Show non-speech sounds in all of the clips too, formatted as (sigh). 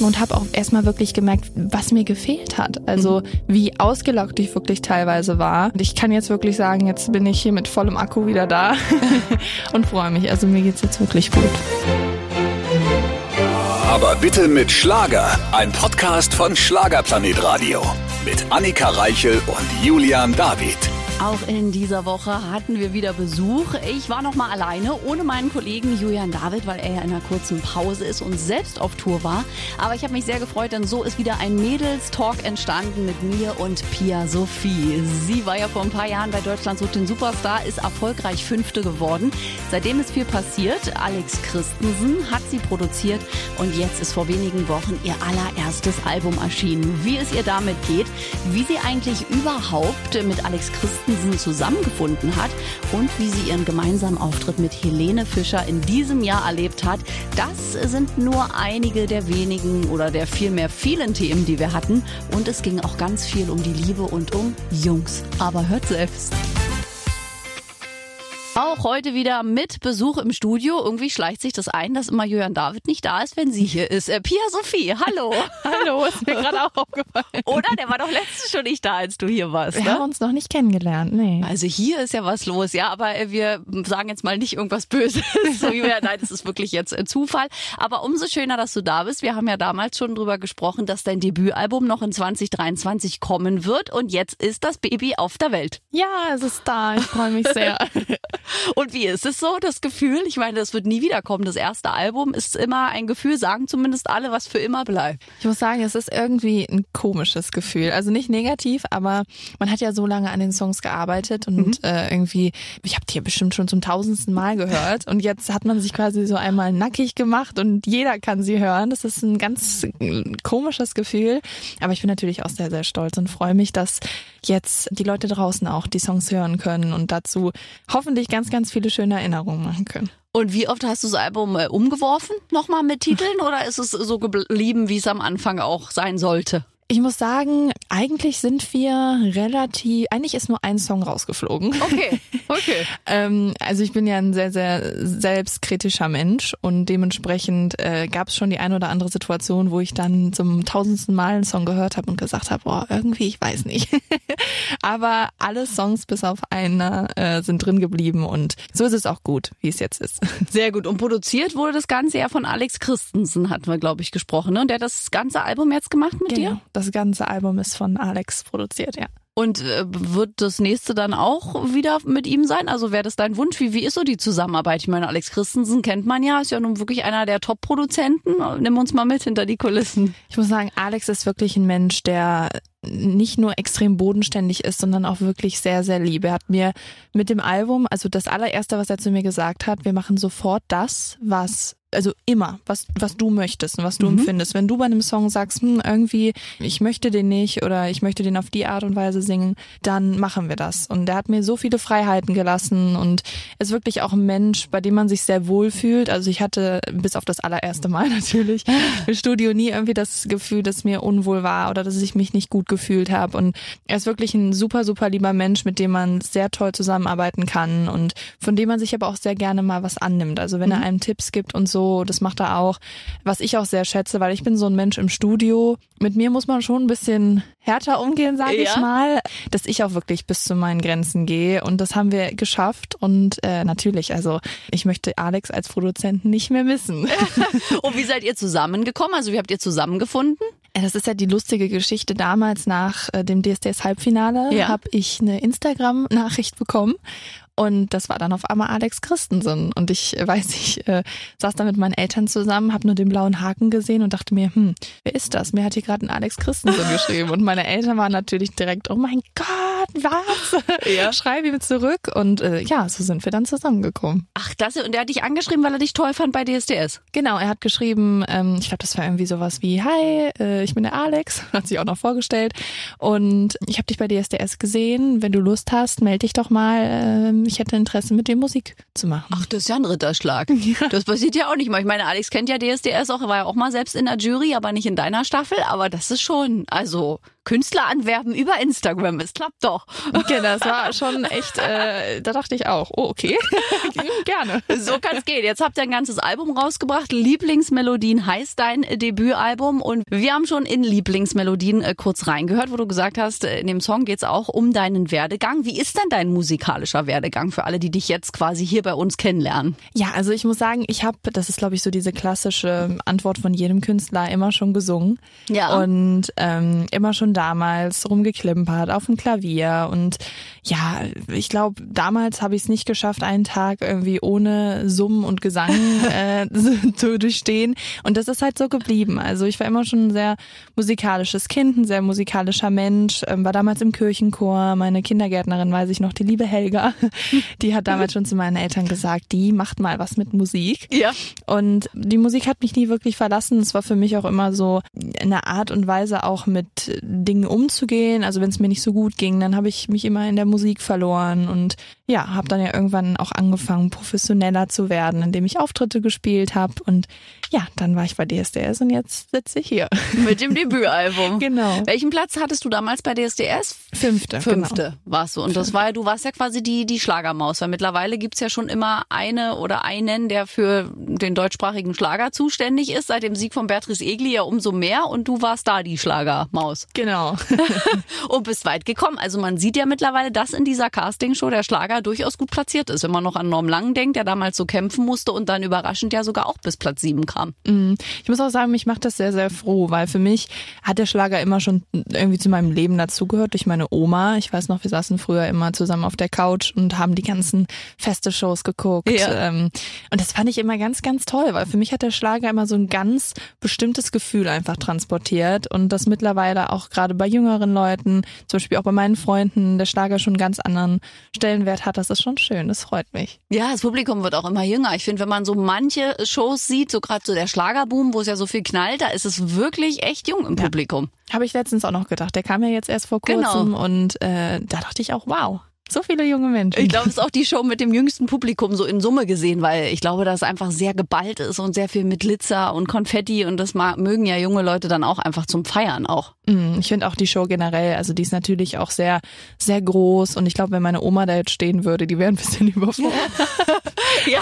getrunken und habe auch erstmal wirklich gemerkt, was mir gefehlt hat. Also wie ausgelaugt ich wirklich teilweise war. Und ich kann jetzt wirklich sagen, jetzt bin ich hier mit vollem Akku wieder da (laughs) und freue mich. Also mir geht's jetzt wirklich gut. Aber bitte mit Schlager. Ein Podcast von Schlagerplanet Radio. Mit Annika Reichel und Julian David. Auch in dieser Woche hatten wir wieder Besuch. Ich war noch mal alleine, ohne meinen Kollegen Julian David, weil er ja in einer kurzen Pause ist und selbst auf Tour war. Aber ich habe mich sehr gefreut, denn so ist wieder ein Mädels-Talk entstanden mit mir und Pia Sophie. Sie war ja vor ein paar Jahren bei Deutschland sucht den Superstar, ist erfolgreich Fünfte geworden. Seitdem ist viel passiert. Alex Christensen hat sie produziert und jetzt ist vor wenigen Wochen ihr allererstes Album erschienen. Wie es ihr damit geht, wie sie eigentlich überhaupt mit Alex Christensen Christensen zusammengefunden hat und wie sie ihren gemeinsamen Auftritt mit Helene Fischer in diesem Jahr erlebt hat. Das sind nur einige der wenigen oder der vielmehr vielen Themen, die wir hatten. Und es ging auch ganz viel um die Liebe und um Jungs. Aber hört selbst. Auch heute wieder mit Besuch im Studio. Irgendwie schleicht sich das ein, dass immer Julian David nicht da ist, wenn sie hier ist. Äh, Pia Sophie, hallo. (laughs) Hallo, ist mir (laughs) gerade auch aufgefallen. Oder? Der war doch letztens schon nicht da, als du hier warst. Wir ne? haben uns noch nicht kennengelernt, nee. Also hier ist ja was los, ja, aber äh, wir sagen jetzt mal nicht irgendwas Böses. (laughs) so, Julian, nein, das ist wirklich jetzt äh, Zufall. Aber umso schöner, dass du da bist. Wir haben ja damals schon drüber gesprochen, dass dein Debütalbum noch in 2023 kommen wird und jetzt ist das Baby auf der Welt. Ja, es ist da. Ich freue mich sehr. Und wie ist es so, das Gefühl? Ich meine, das wird nie wiederkommen. Das erste Album ist immer ein Gefühl, sagen zumindest alle, was für immer bleibt. Ich muss sagen, es ist irgendwie ein komisches Gefühl. Also nicht negativ, aber man hat ja so lange an den Songs gearbeitet und Mhm. äh, irgendwie, ich habe die ja bestimmt schon zum tausendsten Mal gehört und jetzt hat man sich quasi so einmal nackig gemacht und jeder kann sie hören. Das ist ein ganz äh, komisches Gefühl, aber ich bin natürlich auch sehr, sehr stolz und freue mich, dass jetzt die Leute draußen auch die Songs hören können und dazu hoffentlich ganz, ganz viele schöne Erinnerungen machen können. Und wie oft hast du das Album äh, umgeworfen? Nochmal mit Titeln oder ist es so geblieben, wie es am Anfang auch sein sollte? Ich muss sagen, eigentlich sind wir relativ, eigentlich ist nur ein Song rausgeflogen. Okay, (laughs) okay. Ähm, also ich bin ja ein sehr, sehr selbstkritischer Mensch und dementsprechend äh, gab es schon die eine oder andere Situation, wo ich dann zum tausendsten Mal einen Song gehört habe und gesagt habe, boah, irgendwie, ich weiß nicht. (laughs) Aber alle Songs bis auf einer äh, sind drin geblieben und so ist es auch gut, wie es jetzt ist. (laughs) Sehr gut. Und produziert wurde das Ganze ja von Alex Christensen, hatten wir, glaube ich, gesprochen. Ne? Und der hat das ganze Album jetzt gemacht mit dir? Das ganze Album ist von Alex produziert, ja. Und äh, wird das nächste dann auch wieder mit ihm sein? Also wäre das dein Wunsch? Wie, wie ist so die Zusammenarbeit? Ich meine, Alex Christensen kennt man ja, ist ja nun wirklich einer der Top-Produzenten. Nimm uns mal mit hinter die Kulissen. Ich muss sagen, Alex ist wirklich ein Mensch, der nicht nur extrem bodenständig ist, sondern auch wirklich sehr, sehr lieb. Er hat mir mit dem Album, also das allererste, was er zu mir gesagt hat, wir machen sofort das, was also immer, was, was du möchtest und was du Mhm. empfindest. Wenn du bei einem Song sagst, hm, irgendwie, ich möchte den nicht oder ich möchte den auf die Art und Weise singen, dann machen wir das. Und er hat mir so viele Freiheiten gelassen und ist wirklich auch ein Mensch, bei dem man sich sehr wohl fühlt. Also ich hatte, bis auf das allererste Mal (laughs) natürlich, im Studio nie irgendwie das Gefühl, dass mir unwohl war oder dass ich mich nicht gut gefühlt habe. Und er ist wirklich ein super, super lieber Mensch, mit dem man sehr toll zusammenarbeiten kann und von dem man sich aber auch sehr gerne mal was annimmt. Also wenn er einem Tipps gibt und so, das macht er auch. Was ich auch sehr schätze, weil ich bin so ein Mensch im Studio. Mit mir muss man schon ein bisschen härter umgehen, sage ich Ja. mal, dass ich auch wirklich bis zu meinen Grenzen gehe. Und das haben wir geschafft. Und äh, natürlich, also ich möchte Alex als Produzenten nicht mehr missen. (laughs) Und wie seid ihr zusammengekommen? Also wie habt ihr zusammengefunden? Äh, Das ist ja die lustige Geschichte. Damals nach äh, dem DSDS-Halbfinale Ja. habe ich eine Instagram-Nachricht bekommen. Und das war dann auf einmal Alex Christensen. Und ich äh, weiß, ich äh, saß da mit meinen Eltern zusammen, habe nur den blauen Haken gesehen und dachte mir, hm, wer ist das? Mir hat hier gerade ein Alex Christensen geschrieben. Und meine Eltern waren natürlich direkt, oh mein Gott, was? (laughs) Ja. Schreib ihm zurück. Und äh, ja, so sind wir dann zusammengekommen. Ach, das, und der hat dich angeschrieben, weil er dich toll fand bei DSDS. Genau, er hat geschrieben, ähm, ich glaube, das war irgendwie sowas wie, hi, äh, ich bin der Alex, (laughs) hat sich auch noch vorgestellt und ich habe dich bei DSDS gesehen, wenn du Lust hast, melde dich doch mal, ähm, ich hätte Interesse mit dir Musik zu machen. Ach, das ist ja ein Ritterschlag. (laughs) Das passiert ja auch nicht mal. Ich meine, Alex kennt ja DSDS auch, er war ja auch mal selbst in der Jury, aber nicht in deiner Staffel. Aber das ist schon, also Künstler anwerben über Instagram, es klappt doch. Doch. Okay, (laughs) das war schon echt, äh, da dachte ich auch, oh, okay, (laughs) gerne. So kann's gehen. Jetzt habt ihr ein ganzes Album rausgebracht. Lieblingsmelodien heißt dein Debütalbum. Und wir haben schon in Lieblingsmelodien äh, kurz reingehört, wo du gesagt hast, äh, in dem Song geht's auch um deinen Werdegang. Wie ist denn dein musikalischer Werdegang für alle, die dich jetzt quasi hier bei uns kennenlernen? Ja, also ich muss sagen, ich habe, das ist glaube ich so diese klassische Antwort von jedem Künstler, immer schon gesungen. Ja. Und ähm, immer schon damals rumgeklimpert auf dem Klavier. Und ja, ich glaube, damals habe ich es nicht geschafft, einen Tag irgendwie ohne Summen und Gesang (laughs) äh, zu durchstehen. Und das ist halt so geblieben. Also ich war immer schon ein sehr musikalisches Kind, ein sehr musikalischer Mensch, ähm, war damals im Kirchenchor. Meine Kindergärtnerin, weiß ich noch, die liebe Helga, (laughs) die hat damals schon zu meinen Eltern gesagt, die macht mal was mit Musik. Ja. Und die Musik hat mich nie wirklich verlassen. Es war für mich auch immer so eine Art und Weise, auch mit Dingen umzugehen. Also wenn es mir nicht so gut ging, dann habe ich mich immer in der Musik verloren und ja, habe dann ja irgendwann auch angefangen, professioneller zu werden, indem ich Auftritte gespielt habe. Und ja, dann war ich bei DSDS und jetzt sitze ich hier. (laughs) Mit dem Debütalbum. Genau. Welchen Platz hattest du damals bei DSDS? Fünfte. Fünfte Genau. warst du. Und das war, du warst ja quasi die, die Schlagermaus, weil mittlerweile gibt's ja schon immer eine oder einen, der für den deutschsprachigen Schlager zuständig ist. Seit dem Sieg von Beatrice Egli ja umso mehr. Und du warst da die Schlagermaus. Genau. (laughs) Und bist weit gekommen. Also man sieht ja mittlerweile, dass in dieser Castingshow der Schlager durchaus gut platziert ist. Wenn man noch an Norm Lang denkt, der damals so kämpfen musste und dann überraschend ja sogar auch bis Platz sieben kam. Mm, Ich muss auch sagen, mich macht das sehr, sehr froh, weil für mich hat der Schlager immer schon irgendwie zu meinem Leben dazugehört durch meine Oma. Ich weiß noch, wir saßen früher immer zusammen auf der Couch und haben die ganzen Feste-Shows geguckt. Ja. Ähm, Und das fand ich immer ganz, ganz toll, weil für mich hat der Schlager immer so ein ganz bestimmtes Gefühl einfach transportiert und das mittlerweile auch gerade bei jüngeren Leuten, zum Beispiel auch bei meinen Freunden, der Schlager schon einen ganz anderen Stellenwert hat. Das ist schon schön, das freut mich. Ja, das Publikum wird auch immer jünger. Ich finde, wenn man so manche Shows sieht, so gerade so der Schlagerboom, wo es ja so viel knallt, da ist es wirklich echt jung im Ja. Publikum. Habe ich letztens auch noch gedacht. Der kam ja jetzt erst vor Genau. kurzem und äh, da dachte ich auch, wow, so viele junge Menschen. Ich glaube, es ist auch die Show mit dem jüngsten Publikum so in Summe gesehen, weil ich glaube, dass es einfach sehr geballt ist und sehr viel mit Glitzer und Konfetti und das mögen ja junge Leute dann auch einfach zum Feiern auch. Mm, Ich finde auch die Show generell, also die ist natürlich auch sehr, sehr groß und ich glaube, wenn meine Oma da jetzt stehen würde, die wäre ein bisschen (laughs) überfordert. Ja,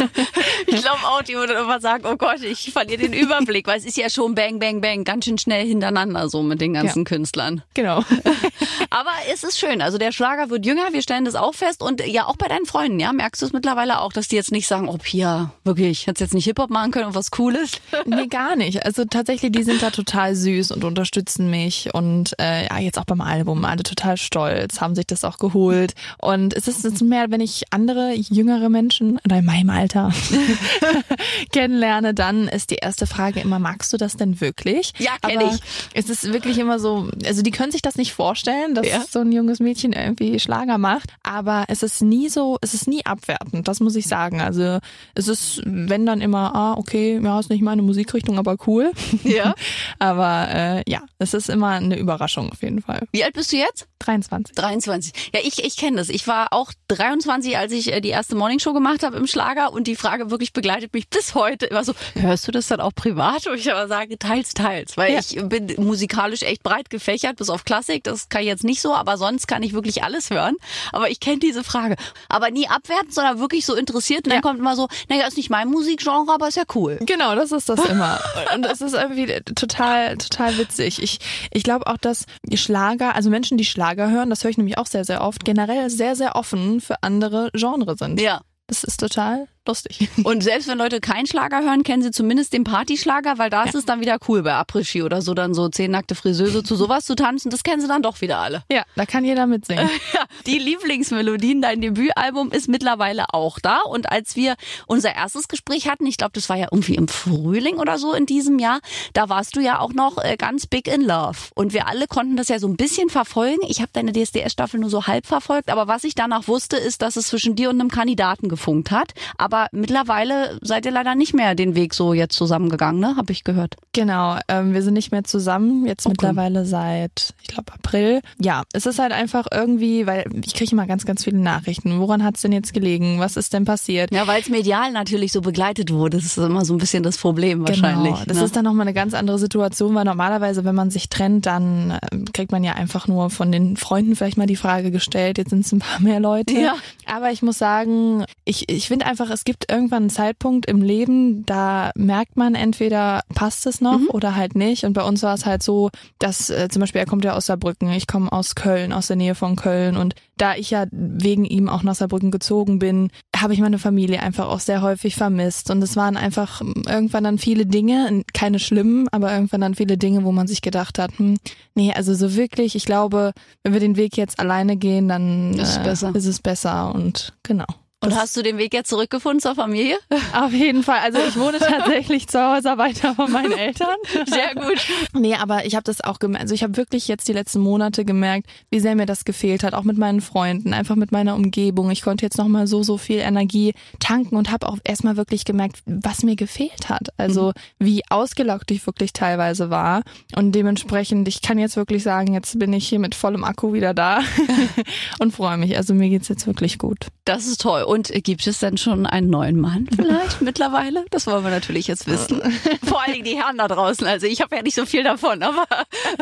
ich glaube auch, die würde immer sagen, oh Gott, ich verliere den Überblick, weil es ist ja schon bang, bang, bang, ganz schön schnell hintereinander so mit den ganzen Künstlern. Genau. (laughs) Aber es ist schön, also der Schlager wird jünger, wir stellen das auch fest und ja, auch bei deinen Freunden, ja, merkst du es mittlerweile auch, dass die jetzt nicht sagen, oh Pia, wirklich, hättest jetzt nicht Hip-Hop machen können und was Cooles? (laughs) Nee, gar nicht. Also tatsächlich, die sind da total süß und unterstützen mich und äh, ja, jetzt auch beim Album, alle total stolz, haben sich das auch geholt. Und es ist jetzt mehr, wenn ich andere jüngere Menschen oder in meinem Alter (laughs) (laughs) kennenlerne, dann ist die erste Frage immer, magst du das denn wirklich? Ja, kenn Aber ich. Es ist wirklich immer so, also die können sich das nicht vorstellen, dass Ja. so ein junges Mädchen irgendwie Schlager macht, aber es ist nie so, es ist nie abwertend, das muss ich sagen. Also es ist, wenn dann immer, ah, okay, ja, ist nicht meine Musikrichtung, aber cool. Ja. (laughs) aber äh, ja, es ist immer eine Überraschung auf jeden Fall. Wie alt bist du jetzt? 23. 23. Ja, ich, ich kenne das. Ich war auch 23, als ich äh, die erste Morningshow gemacht habe im Schlager und die Frage wirklich begleitet mich bis heute immer so, hörst du das dann auch privat? Und ich aber sage, teils, teils, weil Ja. ich bin musikalisch echt breit gefächert, bis auf Klassik, das kann ich jetzt nicht so, aber sonst kann ich wirklich alles hören. Aber ich kenne diese Frage. Aber nie abwertend, sondern wirklich so interessiert und dann Ja. kommt immer so, naja, ist nicht mein Musikgenre, aber ist ja cool. Genau, das ist das immer. (laughs) Und es ist irgendwie total, total witzig. Ich, ich glaube auch, dass Schlager, also Menschen, die Schlager hören, das höre ich nämlich auch sehr, sehr oft, generell sehr, sehr offen für andere Genres sind. Ja. Das ist total lustig. (laughs) Und selbst wenn Leute keinen Schlager hören, kennen sie zumindest den Partyschlager, weil da ist es dann wieder cool bei Après-Ski oder so, dann so zehn nackte Friseuse zu sowas zu tanzen, das kennen sie dann doch wieder alle. Ja, da kann jeder mitsingen. (laughs) Ja, die Lieblingsmelodien, dein Debütalbum ist mittlerweile auch da. Und als wir unser erstes Gespräch hatten, ich glaube, das war ja irgendwie im Frühling oder so in diesem Jahr, da warst du ja auch noch äh, ganz big in love. Und wir alle konnten das ja so ein bisschen verfolgen. Ich habe deine DSDS-Staffel nur so halb verfolgt, aber was ich danach wusste, ist, dass es zwischen dir und einem Kandidaten gefunkt hat. Aber aber mittlerweile seid ihr leider nicht mehr den Weg so jetzt zusammengegangen, ne? Habe ich gehört. Genau, ähm, wir sind nicht mehr zusammen, jetzt Okay. mittlerweile seit, ich glaube, April. Ja, es ist halt einfach irgendwie, weil ich kriege immer ganz, ganz viele Nachrichten. Woran hat's denn jetzt gelegen? Was ist denn passiert? Ja, weil es medial natürlich so begleitet wurde. Das ist immer so ein bisschen das Problem wahrscheinlich. Genau, das ne? ist dann nochmal eine ganz andere Situation, weil normalerweise, wenn man sich trennt, dann ähm, kriegt man ja einfach nur von den Freunden vielleicht mal die Frage gestellt, jetzt sind es ein paar mehr Leute. Ja. Aber ich muss sagen, ich, ich finde einfach, es gibt irgendwann einen Zeitpunkt im Leben, da merkt man entweder passt es noch Mhm. oder halt nicht. Und bei uns war es halt so, dass äh, zum Beispiel er kommt ja aus Saarbrücken, ich komme aus Köln, aus der Nähe von Köln und da ich ja wegen ihm auch nach Saarbrücken gezogen bin, habe ich meine Familie einfach auch sehr häufig vermisst. Und es waren einfach ähm, irgendwann dann viele Dinge, keine schlimmen, aber irgendwann dann viele Dinge, wo man sich gedacht hat, hm, nee, also so wirklich, ich glaube, wenn wir den Weg jetzt alleine gehen, dann Ist es besser. ist es besser und genau. Und hast du den Weg jetzt zurückgefunden zur Familie? Auf jeden Fall. Also ich wohne (laughs) tatsächlich zu Hause weiter von meinen Eltern. Sehr gut. Nee, aber ich habe das auch gemerkt. Also ich habe wirklich jetzt die letzten Monate gemerkt, wie sehr mir das gefehlt hat, auch mit meinen Freunden, einfach mit meiner Umgebung. Ich konnte jetzt noch mal so so viel Energie tanken und habe auch erstmal wirklich gemerkt, was mir gefehlt hat. Also wie ausgelaugt ich wirklich teilweise war und dementsprechend, ich kann jetzt wirklich sagen, jetzt bin ich hier mit vollem Akku wieder da (laughs) (laughs) und freue mich. Also mir geht's jetzt wirklich gut. Das ist toll. Und gibt es denn schon einen neuen Mann vielleicht (laughs) mittlerweile? Das wollen wir natürlich jetzt wissen. (laughs) Vor allen Dingen die Herren da draußen. Also ich habe ja nicht so viel davon, aber, (laughs)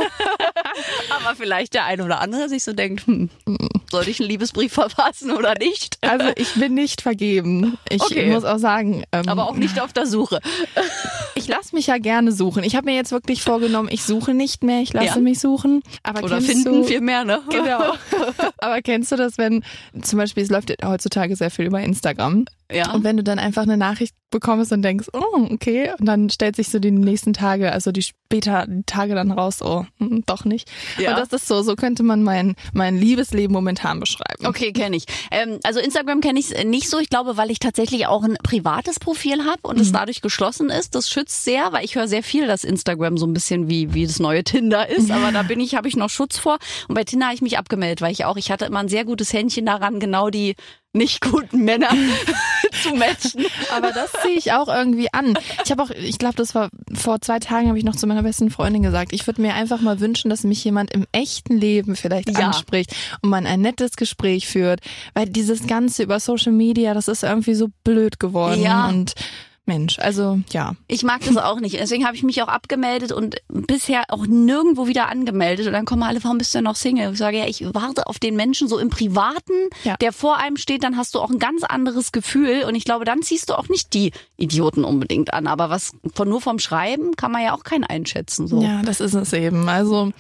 aber vielleicht der ein oder andere sich so denkt, hm, soll ich einen Liebesbrief verfassen oder nicht? Also ich bin nicht vergeben. Ich Okay. muss auch sagen, ähm, Aber auch nicht auf der Suche. Ich lasse mich ja gerne suchen. Ich habe mir jetzt wirklich vorgenommen, ich suche nicht mehr, ich lasse Ja. mich suchen. Aber Oder finden du, viel mehr, ne? Genau. Aber kennst du das, wenn zum Beispiel, es läuft heutzutage sehr viel über Instagram Ja. und wenn du dann einfach eine Nachricht bekommst und denkst, oh, okay, und dann stellt sich so die nächsten Tage, also die später die Tage dann raus, oh, hm, doch nicht. Ja. Und das ist so, so könnte man mein, mein Liebesleben momentan beschreiben. Okay, kenne ich. Ähm, also Instagram kenne ich nicht so. Ich glaube, weil ich tatsächlich auch ein privates Profil habe und es dadurch geschlossen ist. Das schützt sehr, weil ich höre sehr viel, dass Instagram so ein bisschen wie wie das neue Tinder ist. Aber da bin ich, habe ich noch Schutz vor. Und bei Tinder habe ich mich abgemeldet, weil ich auch, ich hatte immer ein sehr gutes Händchen daran, genau die nicht guten Männer (laughs) zu matchen. Aber das ziehe ich auch irgendwie an. Ich habe auch, ich glaube, das war vor zwei Tagen, habe ich noch zu meiner besten Freundin gesagt, ich würde mir einfach mal wünschen, dass mich jemand im echten Leben vielleicht Ja. anspricht und man ein nettes Gespräch führt, weil dieses Ganze über Social Media, das ist irgendwie so blöd geworden Ja. und Mensch, also ja. Ich mag das auch nicht. Deswegen habe ich mich auch abgemeldet und bisher auch nirgendwo wieder angemeldet. Und dann kommen alle, warum bist du denn noch Single? Ich sage, ja, ich warte auf den Menschen so im Privaten, Ja. der vor einem steht, dann hast du auch ein ganz anderes Gefühl. Und ich glaube, dann ziehst du auch nicht die Idioten unbedingt an. Aber was von nur vom Schreiben kann man ja auch keinen einschätzen. So. Ja, das ist es eben. Also,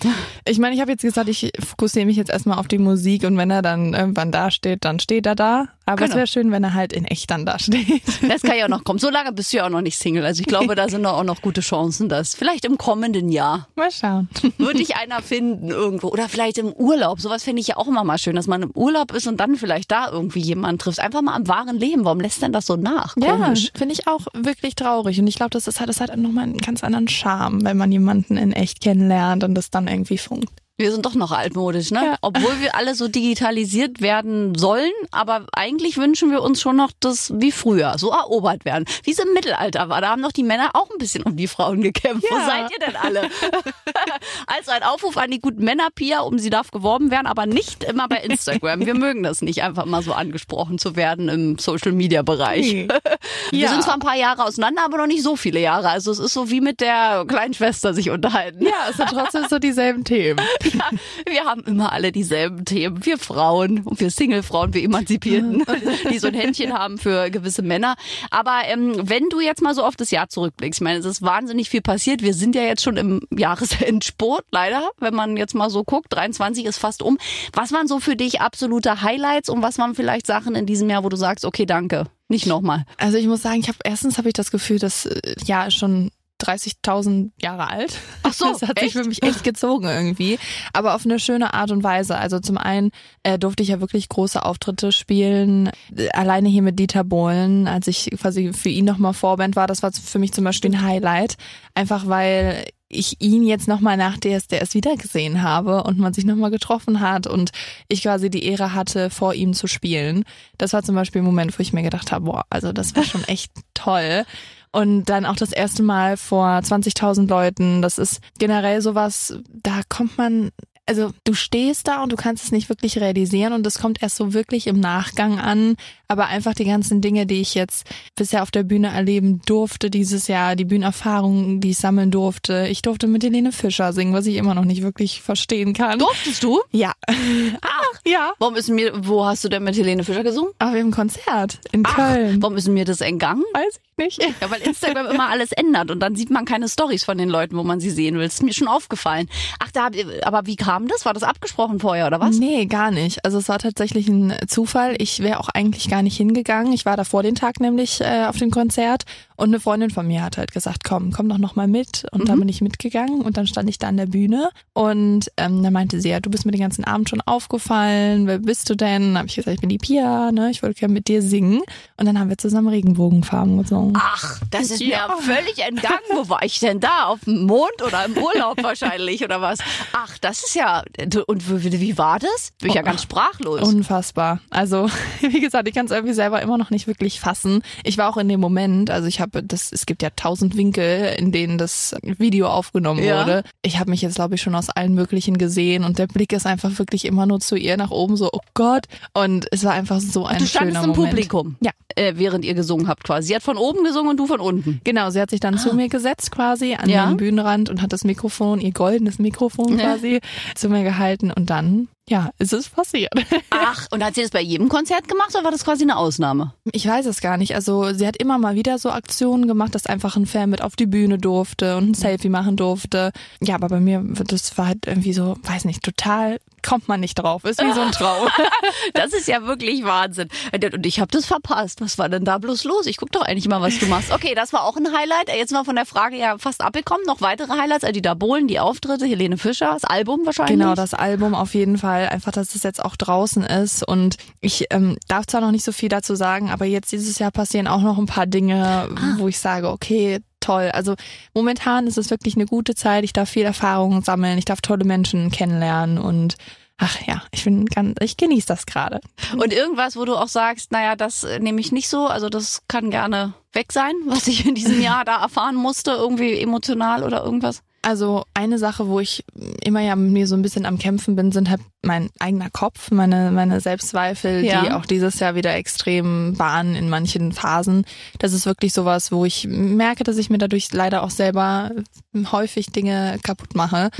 ich meine, ich habe jetzt gesagt, ich fokussiere mich jetzt erstmal auf die Musik und wenn er dann irgendwann da steht, dann steht er da. Aber es Genau. wäre schön, wenn er halt in echt dann da steht. (laughs) Das kann ja auch noch kommen. So lange bist du ja auch noch nicht Single. Also ich glaube, da sind auch noch gute Chancen, dass vielleicht im kommenden Jahr Mal schauen. (laughs) würde ich einer finden irgendwo. Oder vielleicht im Urlaub. Sowas finde ich ja auch immer mal schön, dass man im Urlaub ist und dann vielleicht da irgendwie jemanden trifft. Einfach mal am wahren Leben. Warum lässt denn das so nach? Ja, Komisch. finde ich auch wirklich traurig. Und ich glaube, das ist halt, das hat nochmal einen ganz anderen Charme, wenn man jemanden in echt kennenlernt und das dann irgendwie funkt. Wir sind doch noch altmodisch, ne? Ja. Obwohl wir alle so digitalisiert werden sollen, aber eigentlich wünschen wir uns schon noch das wie früher, so erobert werden. Wie es im Mittelalter war. Da haben doch die Männer auch ein bisschen um die Frauen gekämpft. Wo Ja. seid ihr denn alle? (laughs) also ein Aufruf an die guten Männer, Pia, um sie darf geworben werden, aber nicht immer bei Instagram. Wir mögen das nicht, einfach mal so angesprochen zu werden im Social Media Bereich. Nee. (laughs) Wir Ja. sind zwar ein paar Jahre auseinander, aber noch nicht so viele Jahre. Also es ist so wie mit der kleinen Schwester sich unterhalten. Ja, es sind trotzdem so dieselben Themen. (laughs) Ja, wir haben immer alle dieselben Themen. Wir Frauen, und wir Single-Frauen, wir Emanzipierten, (laughs) die so ein Händchen haben für gewisse Männer. Aber ähm, wenn du jetzt mal so auf das Jahr zurückblickst, ich meine, es ist wahnsinnig viel passiert. Wir sind ja jetzt schon im Jahresendsport, leider, wenn man jetzt mal so guckt. 23 ist fast um. Was waren so für dich absolute Highlights und was waren vielleicht Sachen in diesem Jahr, wo du sagst, okay, danke, nicht nochmal? Also ich muss sagen, ich habe erstens habe ich das Gefühl, das äh, Jahr ist schon 30.000 Jahre alt. Ach so, (laughs) das hat echt? sich für mich echt gezogen irgendwie, aber auf eine schöne Art und Weise. Also zum einen äh, durfte ich ja wirklich große Auftritte spielen, äh, alleine hier mit Dieter Bohlen, als ich quasi für ihn nochmal Vorband war. Das war für mich zum Beispiel ein Highlight, einfach weil ich ihn jetzt nochmal nach DSDS wiedergesehen habe und man sich nochmal getroffen hat und ich quasi die Ehre hatte, vor ihm zu spielen. Das war zum Beispiel ein Moment, wo ich mir gedacht habe, boah, also das war schon echt toll. Und dann auch das erste Mal vor 20.000 Leuten. Das ist generell sowas, da kommt man also du stehst da und du kannst es nicht wirklich realisieren und es kommt erst so wirklich im Nachgang an. Aber einfach die ganzen Dinge, die ich jetzt bisher auf der Bühne erleben durfte dieses Jahr, die Bühnenerfahrungen, die ich sammeln durfte. Ich durfte mit Helene Fischer singen, was ich immer noch nicht wirklich verstehen kann. Durftest du? Ja. (laughs) Ach, ja. Warum ist mir, wo hast du denn mit Helene Fischer gesungen? Auf dem Konzert in Ach, Köln. warum ist mir das entgangen? Weiß ich nicht. Ja, weil Instagram immer alles ändert und dann sieht man keine Stories von den Leuten, wo man sie sehen will. Das ist mir schon aufgefallen. Ach, da, aber wie kam das? War das abgesprochen vorher oder was? Nee, gar nicht. Also es war tatsächlich ein Zufall. Ich wäre auch eigentlich gar nicht hingegangen. Ich war da vor den Tag nämlich äh, auf dem Konzert und eine Freundin von mir hat halt gesagt, komm, komm doch noch mal mit. Und Mhm. dann bin ich mitgegangen und dann stand ich da an der Bühne und ähm, dann meinte sie, ja, du bist mir den ganzen Abend schon aufgefallen. Wer bist du denn? Dann habe ich gesagt, ich bin die Pia, ne? Ich würde gerne mit dir singen. Und dann haben wir zusammen Regenbogenfarben gesungen. Ach, das ist Ja. mir völlig entgangen. Wo war ich denn da? Auf dem Mond oder im Urlaub wahrscheinlich oder was? Ach, das ist ja. Und wie, wie war das? Bin ich ja ganz sprachlos. Unfassbar. Also, (laughs) wie gesagt, ich kann es irgendwie selber immer noch nicht wirklich fassen. Ich war auch in dem Moment, also ich habe das, es gibt ja tausend Winkel, in denen das Video aufgenommen Ja. wurde. Ich habe mich jetzt, glaube ich, schon aus allen möglichen gesehen und der Blick ist einfach wirklich immer nur zu ihr nach oben, so, oh Gott. Und es war einfach so ein du standest im Moment. Publikum, Ja. äh, während ihr gesungen habt quasi. Sie hat von oben gesungen und du von unten. Genau, sie hat sich dann zu mir gesetzt quasi an Ah. Ja. den Bühnenrand und hat das Mikrofon, ihr goldenes Mikrofon Ja. quasi, zu mir gehalten und dann, ja, ist es passiert. (laughs) Ach, und hat sie das bei jedem Konzert gemacht oder war das quasi eine Ausnahme? Ich weiß es gar nicht. Also sie hat immer mal wieder so Aktionen gemacht, dass einfach ein Fan mit auf die Bühne durfte und ein Selfie machen durfte. Ja, aber bei mir, das war halt irgendwie so, weiß nicht, total kommt man nicht drauf. Ist wie so ein Traum. (laughs) Das ist ja wirklich Wahnsinn. Und ich habe das verpasst. Was war denn da bloß los? Ich guck doch eigentlich mal, was du machst. Okay, das war auch ein Highlight. Jetzt mal von der Frage ja fast abgekommen. Noch weitere Highlights. Adida Bohlen, die Auftritte, Helene Fischer, das Album wahrscheinlich. Genau, das Album auf jeden Fall. Einfach, dass es jetzt auch draußen ist. Und ich ähm, darf zwar noch nicht so viel dazu sagen, aber jetzt dieses Jahr passieren auch noch ein paar Dinge, wo ich sage, okay, toll. Also momentan ist es wirklich eine gute Zeit. Ich darf viel Erfahrung sammeln. Ich darf tolle Menschen kennenlernen und ach ja, ich bin ganz, ich genieße das gerade. Und irgendwas, wo du auch sagst, naja, das äh, nehme ich nicht so. Also das kann gerne weg sein, (laughs) was ich in diesem Jahr da erfahren musste. Irgendwie emotional oder irgendwas. Also eine Sache, wo ich immer ja mit mir so ein bisschen am Kämpfen bin, sind halt mein eigener Kopf, meine, meine Selbstzweifel, Ja. die auch dieses Jahr wieder extrem waren in manchen Phasen. Das ist wirklich sowas, wo ich merke, dass ich mir dadurch leider auch selber häufig Dinge kaputt mache.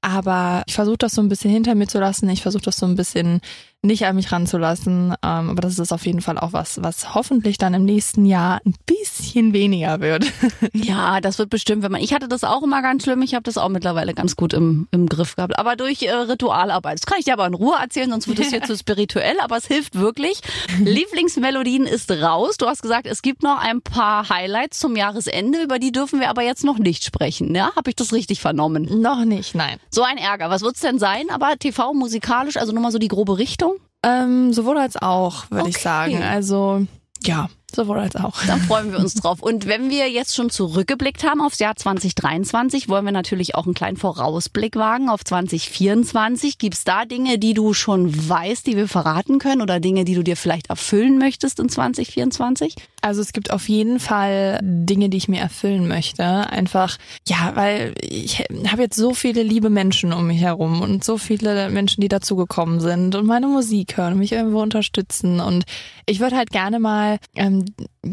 Aber ich versuche das so ein bisschen hinter mir zu lassen. Ich versuche das so ein bisschen nicht an mich ranzulassen. Ähm, aber das ist auf jeden Fall auch was, was hoffentlich dann im nächsten Jahr ein bisschen weniger wird. (laughs) Ja, das wird bestimmt, wenn man. Ich hatte das auch immer ganz schlimm. Ich habe das auch mittlerweile ganz gut im, im Griff gehabt. Aber durch äh, Ritualarbeit. Das kann ich dir aber in Ruhe erzählen, sonst wird es hier (laughs) zu spirituell. Aber es hilft wirklich. Lieblingsmelodien ist raus. Du hast gesagt, es gibt noch ein paar Highlights zum Jahresende. Über die dürfen wir aber jetzt noch nicht sprechen. Ja, habe ich das richtig vernommen? Noch nicht, nein. So ein Ärger. Was wird's denn sein? Aber TV musikalisch, also nur mal so die grobe Richtung. Ähm, sowohl als auch, würde ich Okay. sagen. Also ja, sowohl als auch. Dann freuen wir uns drauf. Und wenn wir jetzt schon zurückgeblickt haben aufs Jahr 2023, wollen wir natürlich auch einen kleinen Vorausblick wagen auf 2024. Gibt's da Dinge, die du schon weißt, die wir verraten können oder Dinge, die du dir vielleicht erfüllen möchtest in 2024? Also es gibt auf jeden Fall Dinge, die ich mir erfüllen möchte. Einfach, ja, weil ich habe jetzt so viele liebe Menschen um mich herum und so viele Menschen, die dazugekommen sind und meine Musik hören und mich irgendwo unterstützen. Und ich würde halt gerne mal, ähm,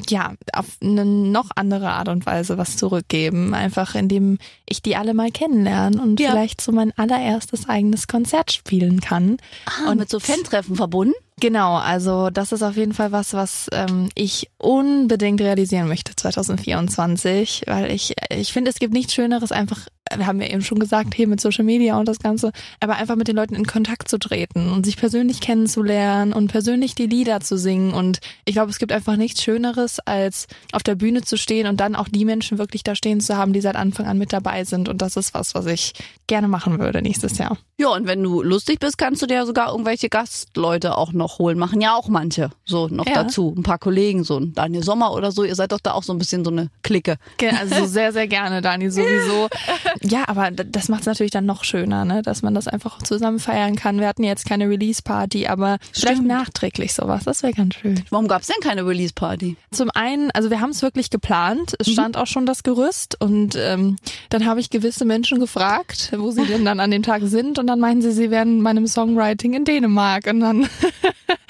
ja, auf eine noch andere Art und Weise was zurückgeben. Einfach indem ich die alle mal kennenlerne und Ja. vielleicht so mein allererstes eigenes Konzert spielen kann. Ah, und mit so Fan-Treffen verbunden? Genau, also das ist auf jeden Fall was, was ähm, ich unbedingt realisieren möchte 2024, weil ich ich finde, es gibt nichts Schöneres, einfach, wir haben ja eben schon gesagt, hier mit Social Media und das Ganze, aber einfach mit den Leuten in Kontakt zu treten und sich persönlich kennenzulernen und persönlich die Lieder zu singen und ich glaube, es gibt einfach nichts Schöneres anderes, als auf der Bühne zu stehen und dann auch die Menschen wirklich da stehen zu haben, die seit Anfang an mit dabei sind. Und das ist was, was ich gerne machen würde nächstes Jahr. Ja, und wenn du lustig bist, kannst du dir sogar irgendwelche Gastleute auch noch holen. Machen ja auch manche so noch ja. dazu. Ein paar Kollegen, so ein Daniel Sommer oder so. Ihr seid doch da auch so ein bisschen so eine Clique. Also sehr, sehr gerne, Dani, sowieso. (laughs) Ja, aber das macht es natürlich dann noch schöner, ne? dass man das einfach zusammen feiern kann. Wir hatten jetzt keine Release-Party, aber Stimmt. vielleicht nachträglich sowas. Das wäre ganz schön. Warum gab es denn keine Release-Party? Zum einen, also wir haben es wirklich geplant. Es mhm. stand auch schon das Gerüst und ähm, dann habe ich gewisse Menschen gefragt, wo sie denn dann an dem Tag sind und dann meinen sie, sie wären meinem Songwriting in Dänemark und dann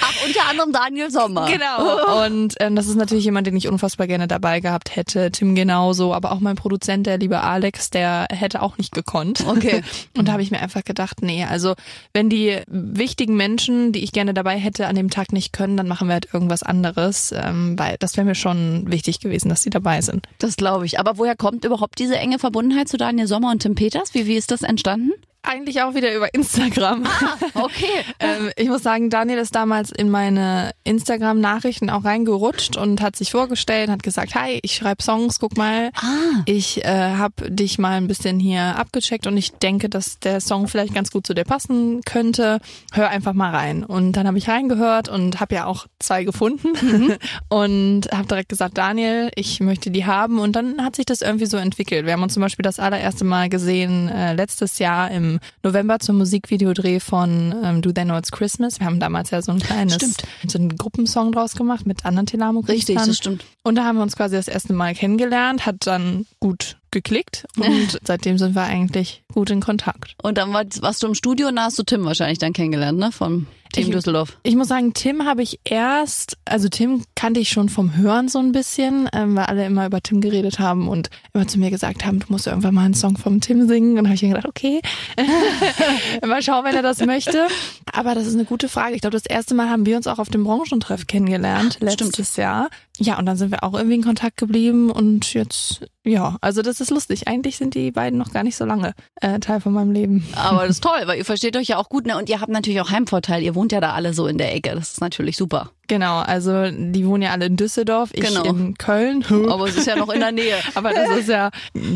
Ach, unter anderem Daniel Sommer. Genau. (laughs) Und ähm, das ist natürlich jemand, den ich unfassbar gerne dabei gehabt hätte. Tim genauso, aber auch mein Produzent, der liebe Alex, der hätte auch nicht gekonnt. Okay. (laughs) Und da habe ich mir einfach gedacht, nee, also wenn die wichtigen Menschen, die ich gerne dabei hätte, an dem Tag nicht können, dann machen wir halt irgendwas anderes, ähm, weil das wäre mir schon wichtig gewesen, dass sie dabei sind. Das glaube ich. Aber woher kommt überhaupt diese enge Verbundenheit zu Daniel Sommer und Tim Peters? Wie, wie ist das entstanden? Eigentlich auch wieder über Instagram. Ah, okay. (laughs) ähm, ich muss sagen, Daniel ist damals in meine Instagram-Nachrichten auch reingerutscht und hat sich vorgestellt, hat gesagt, hi, ich schreibe Songs, guck mal. Ah. Ich äh, habe dich mal ein bisschen hier abgecheckt und ich denke, dass der Song vielleicht ganz gut zu dir passen könnte. Hör einfach mal rein. Und dann habe ich reingehört und habe ja auch zwei gefunden mhm. (laughs) und habe direkt gesagt, Daniel, ich möchte die haben. Und dann hat sich das irgendwie so entwickelt. Wir haben uns zum Beispiel das allererste Mal gesehen äh, letztes Jahr im November zum Musikvideodreh von ähm, Do They Know It's Christmas. Wir haben damals ja so ein kleines, stimmt. so einen Gruppensong draus gemacht mit anderen Telamo Richtig, das stimmt. Und da haben wir uns quasi das erste Mal kennengelernt, hat dann gut geklickt und (laughs) seitdem sind wir eigentlich gut in Kontakt. Und dann warst du im Studio und da hast du Tim wahrscheinlich dann kennengelernt, ne? Vom Team ich, Düsseldorf. Ich muss sagen, Tim habe ich erst, also Tim kannte ich schon vom Hören so ein bisschen, ähm, weil alle immer über Tim geredet haben und immer zu mir gesagt haben, du musst irgendwann mal einen Song vom Tim singen. Und dann habe ich mir gedacht, okay, (laughs) mal schauen, wenn er das möchte. Aber das ist eine gute Frage. Ich glaube, das erste Mal haben wir uns auch auf dem Branchentreff kennengelernt, Ach, letztes stimmt. Jahr. Ja, und dann sind wir auch irgendwie in Kontakt geblieben und jetzt, ja, also das ist lustig. Eigentlich sind die beiden noch gar nicht so lange äh, Teil von meinem Leben. Aber das ist (laughs) toll, weil ihr versteht euch ja auch gut, ne? Und ihr habt natürlich auch Heimvorteil. Ihr wohnt ja da alle so in der Ecke. Das ist natürlich super. Genau, also die wohnen ja alle in Düsseldorf, ich genau. in Köln. (laughs) Aber es ist ja noch in der Nähe. (laughs) Aber das ist ja,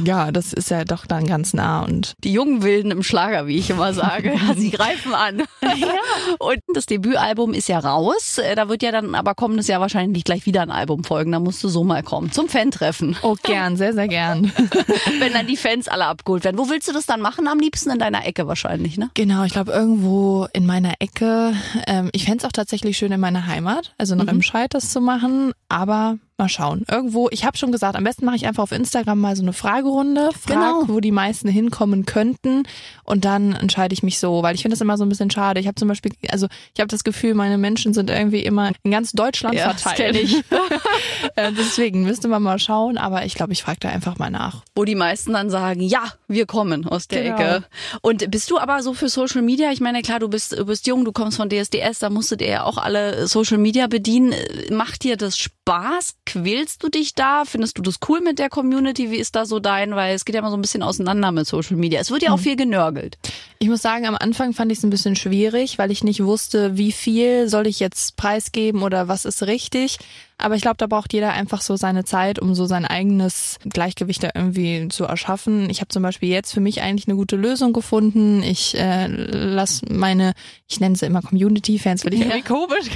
ja, das ist ja doch dann ganz nah und. Die jungen Wilden im Schlager, wie ich immer sage, (laughs) sie greifen an. Ja. Und das Debütalbum ist ja raus. Äh, da wird ja dann aber kommendes Jahr wahrscheinlich nicht gleich wieder ein Album folgen. Da musst du so mal kommen. Zum Fan-Treffen. Oh, gern, sehr, sehr gern. Wenn dann die Fans alle abgeholt werden. Wo willst du das dann machen? Am liebsten in deiner Ecke wahrscheinlich, ne? Genau, ich glaube irgendwo in meiner Ecke. Ähm, ich fände es auch tatsächlich schön in meiner Heimat, also noch mhm. im Scheid das zu machen. Aber Mal schauen. Irgendwo, ich habe schon gesagt, am besten mache ich einfach auf Instagram mal so eine Fragerunde, frag, genau. wo die meisten hinkommen könnten und dann entscheide ich mich so, weil ich finde das immer so ein bisschen schade. Ich habe zum Beispiel, also ich habe das Gefühl, meine Menschen sind irgendwie immer in ganz Deutschland ja, verteilt. Das ich. (laughs) Äh, deswegen müsste man mal schauen, aber ich glaube, ich frage da einfach mal nach. Wo die meisten dann sagen, ja, wir kommen aus der genau. Ecke. Und bist du aber so für Social Media? Ich meine, klar, du bist, du bist jung, du kommst von DSDS, da musstet ihr ja auch alle Social Media bedienen. Macht dir das Spaß? Quälst du dich da? Findest du das cool mit der Community? Wie ist da so dein? Weil es geht ja immer so ein bisschen auseinander mit Social Media. Es wird ja auch hm. viel genörgelt. Ich muss sagen, am Anfang fand ich es ein bisschen schwierig, weil ich nicht wusste, wie viel soll ich jetzt preisgeben oder was ist richtig. Aber ich glaube, da braucht jeder einfach so seine Zeit, um so sein eigenes Gleichgewicht da irgendwie zu erschaffen. Ich habe zum Beispiel jetzt für mich eigentlich eine gute Lösung gefunden. Ich äh, lasse meine, ich nenne sie immer Community-Fans, weil ich irgendwie komisch,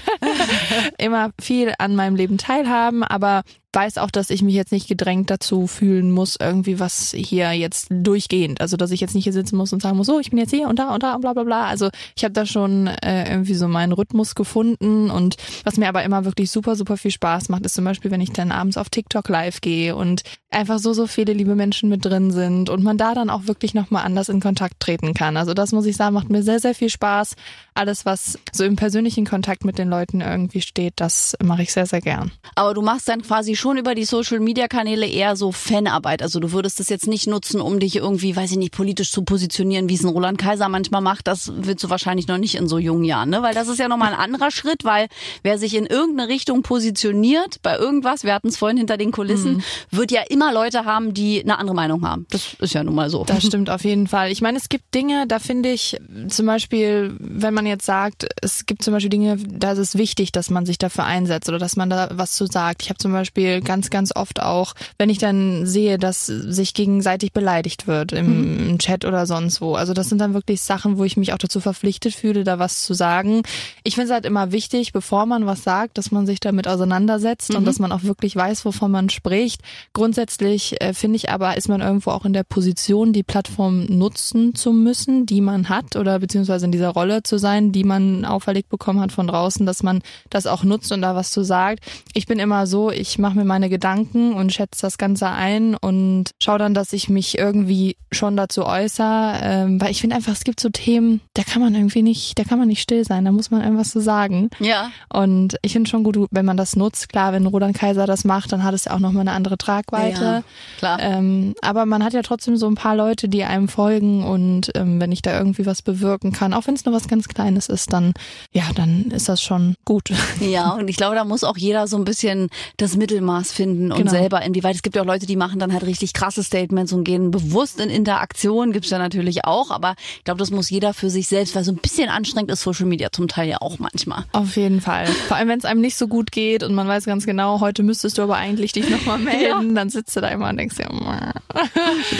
immer viel an meinem Leben teilhaben, aber weiß auch, dass ich mich jetzt nicht gedrängt dazu fühlen muss, irgendwie was hier jetzt durchgehend. Also dass ich jetzt nicht hier sitzen muss und sagen muss, so, ich bin jetzt hier und da und da und bla bla bla. Also ich habe da schon äh, irgendwie so meinen Rhythmus gefunden und was mir aber immer wirklich super, super viel Spaß macht, ist zum Beispiel, wenn ich dann abends auf TikTok live gehe und einfach so, so viele liebe Menschen mit drin sind und man da dann auch wirklich nochmal anders in Kontakt treten kann. Also das muss ich sagen, macht mir sehr, sehr viel Spaß. Alles, was so im persönlichen Kontakt mit den Leuten irgendwie steht, das mache ich sehr, sehr gern. Aber du machst dann quasi schon über die Social Media Kanäle eher so Fanarbeit. Also du würdest das jetzt nicht nutzen, um dich irgendwie, weiß ich nicht, politisch zu positionieren, wie es ein Roland Kaiser manchmal macht. Das willst du wahrscheinlich noch nicht in so jungen Jahren, ne? Weil das ist ja nochmal ein anderer Schritt, weil wer sich in irgendeine Richtung positioniert, funktioniert bei irgendwas, wir hatten es vorhin hinter den Kulissen, mhm. wird ja immer Leute haben, die eine andere Meinung haben. Das ist ja nun mal so. Das stimmt auf jeden Fall. Ich meine, es gibt Dinge, da finde ich zum Beispiel, wenn man jetzt sagt, es gibt zum Beispiel Dinge, da ist es wichtig, dass man sich dafür einsetzt oder dass man da was zu sagt. Ich habe zum Beispiel ganz, ganz oft auch, wenn ich dann sehe, dass sich gegenseitig beleidigt wird im, mhm. im Chat oder sonst wo. Also das sind dann wirklich Sachen, wo ich mich auch dazu verpflichtet fühle, da was zu sagen. Ich finde es halt immer wichtig, bevor man was sagt, dass man sich damit auseinandersetzt mhm. und dass man auch wirklich weiß, wovon man spricht. Grundsätzlich äh, finde ich aber, ist man irgendwo auch in der Position, die Plattform nutzen zu müssen, die man hat oder beziehungsweise in dieser Rolle zu sein, die man auferlegt bekommen hat von draußen, dass man das auch nutzt und da was zu sagt. Ich bin immer so, ich mache mir meine Gedanken und schätze das Ganze ein und schaue dann, dass ich mich irgendwie schon dazu äußere, ähm, weil ich finde einfach, es gibt so Themen, da kann man irgendwie nicht, da kann man nicht still sein, da muss man irgendwas zu sagen. Ja. Und ich finde schon gut, wenn man das nutzt. Klar, wenn Roland Kaiser das macht, dann hat es ja auch nochmal eine andere Tragweite. Ja, klar. Ähm, aber man hat ja trotzdem so ein paar Leute, die einem folgen und ähm, wenn ich da irgendwie was bewirken kann, auch wenn es nur was ganz Kleines ist, dann ja, dann ist das schon gut. (laughs) Ja, und ich glaube, da muss auch jeder so ein bisschen das Mittelmaß finden und genau. selber, inwieweit. Es gibt ja auch Leute, die machen dann halt richtig krasse Statements und gehen bewusst in Interaktion, gibt's ja natürlich auch, aber ich glaube, das muss jeder für sich selbst, weil so ein bisschen anstrengend ist Social Media zum Teil ja auch manchmal. Auf jeden Fall. Vor allem, wenn es einem nicht so gut geht und man weiß ganz genau, heute müsstest du aber eigentlich dich nochmal (laughs) melden, ja. dann sitzt du da immer und denkst dir,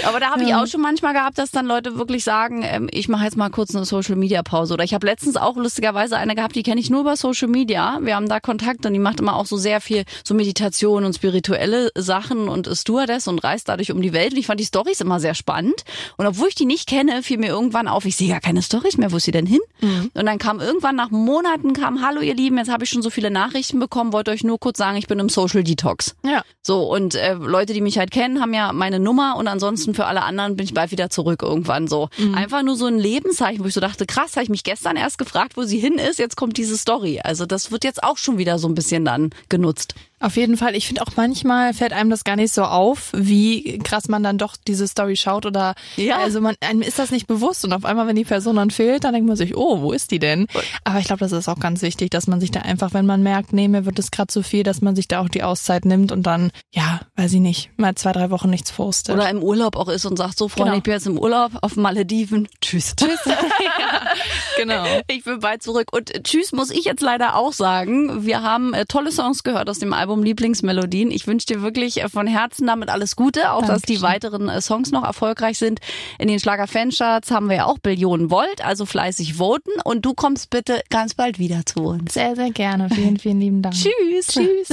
aber da habe ich auch schon manchmal gehabt, dass dann Leute wirklich sagen, ähm, ich mache jetzt mal kurz eine Social Media Pause. Oder ich habe letztens auch lustigerweise eine gehabt, die kenne ich nur über Social Media. Wir haben da Kontakt und die macht immer auch so sehr viel so Meditation und spirituelle Sachen und ist Stewardess und reist dadurch um die Welt. Und ich fand die Stories immer sehr spannend. Und obwohl ich die nicht kenne, fiel mir irgendwann auf, ich sehe gar keine Stories mehr, wo ist sie denn hin? Mhm. Und dann kam irgendwann nach Monaten kam, hallo ihr Lieben, jetzt habe ich schon so viele Nachrichten bekommen, wollte euch nur kurz sagen, ich bin im Social Detox. Ja. So, und äh, Leute, die mich halt kennen, haben ja meine Nummer und ansonsten für alle anderen bin ich bald wieder zurück irgendwann so. Mhm. Einfach nur so ein Lebenszeichen, wo ich so dachte, krass, habe ich mich gestern erst gefragt, wo sie hin ist, jetzt kommt diese Story. Also das wird jetzt auch schon wieder so ein bisschen dann genutzt. Auf jeden Fall. Ich finde auch manchmal fällt einem das gar nicht so auf, wie krass man dann doch diese Story schaut oder ja. also man einem ist das nicht bewusst und auf einmal, wenn die Person dann fehlt, dann denkt man sich, oh, wo ist die denn? Aber ich glaube, das ist auch ganz wichtig, dass man sich da einfach, wenn man merkt, nee, mir wird es gerade zu viel, dass man sich da auch die Auszeit nimmt und dann, ja, weiß ich nicht, mal zwei, drei Wochen nichts postet. Oder im Urlaub auch ist und sagt, so Freunde, genau. ich bin jetzt im Urlaub auf Malediven. Tschüss. Tschüss. (laughs) ja, genau. Ich bin bald zurück. Und tschüss muss ich jetzt leider auch sagen. Wir haben äh, tolle Songs gehört aus dem Album Album Lieblingsmelodien. Ich wünsche dir wirklich äh, von Herzen damit alles Gute, auch Dankeschön. dass die weiteren äh, Songs noch erfolgreich sind. In den Schlager-Fancharts haben wir ja auch Billionen Volt, also fleißig voten und du kommst bitte ganz bald wieder zu uns. Sehr, sehr gerne. Vielen, vielen lieben Dank. Tschüss. Tschüss.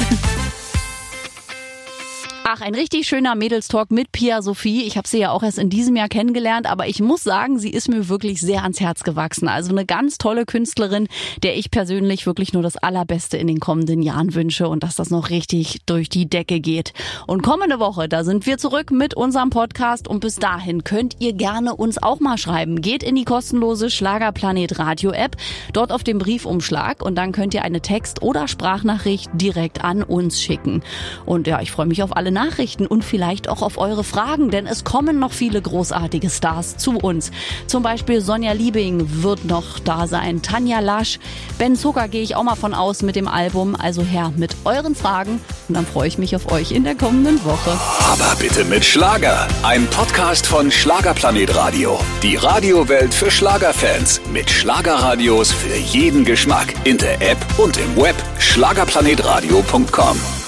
Ach, ein richtig schöner Mädelstalk mit Pia Sophie. Ich habe sie ja auch erst in diesem Jahr kennengelernt, aber ich muss sagen, sie ist mir wirklich sehr ans Herz gewachsen. Also eine ganz tolle Künstlerin, der ich persönlich wirklich nur das Allerbeste in den kommenden Jahren wünsche und dass das noch richtig durch die Decke geht. Und kommende Woche, da sind wir zurück mit unserem Podcast und bis dahin könnt ihr gerne uns auch mal schreiben. Geht in die kostenlose Schlagerplanet Radio App, dort auf dem Briefumschlag und dann könnt ihr eine Text- oder Sprachnachricht direkt an uns schicken. Und ja, ich freue mich auf alle Nachrichten und vielleicht auch auf eure Fragen, denn es kommen noch viele großartige Stars zu uns. Zum Beispiel Sonja Liebing wird noch da sein, Tanja Lasch, Ben Zucker gehe ich auch mal von aus mit dem Album. Also her mit euren Fragen und dann freue ich mich auf euch in der kommenden Woche. Aber bitte mit Schlager. Ein Podcast von Schlagerplanet Radio. Die Radiowelt für Schlagerfans. Mit Schlagerradios für jeden Geschmack. In der App und im Web. Schlagerplanetradio.com.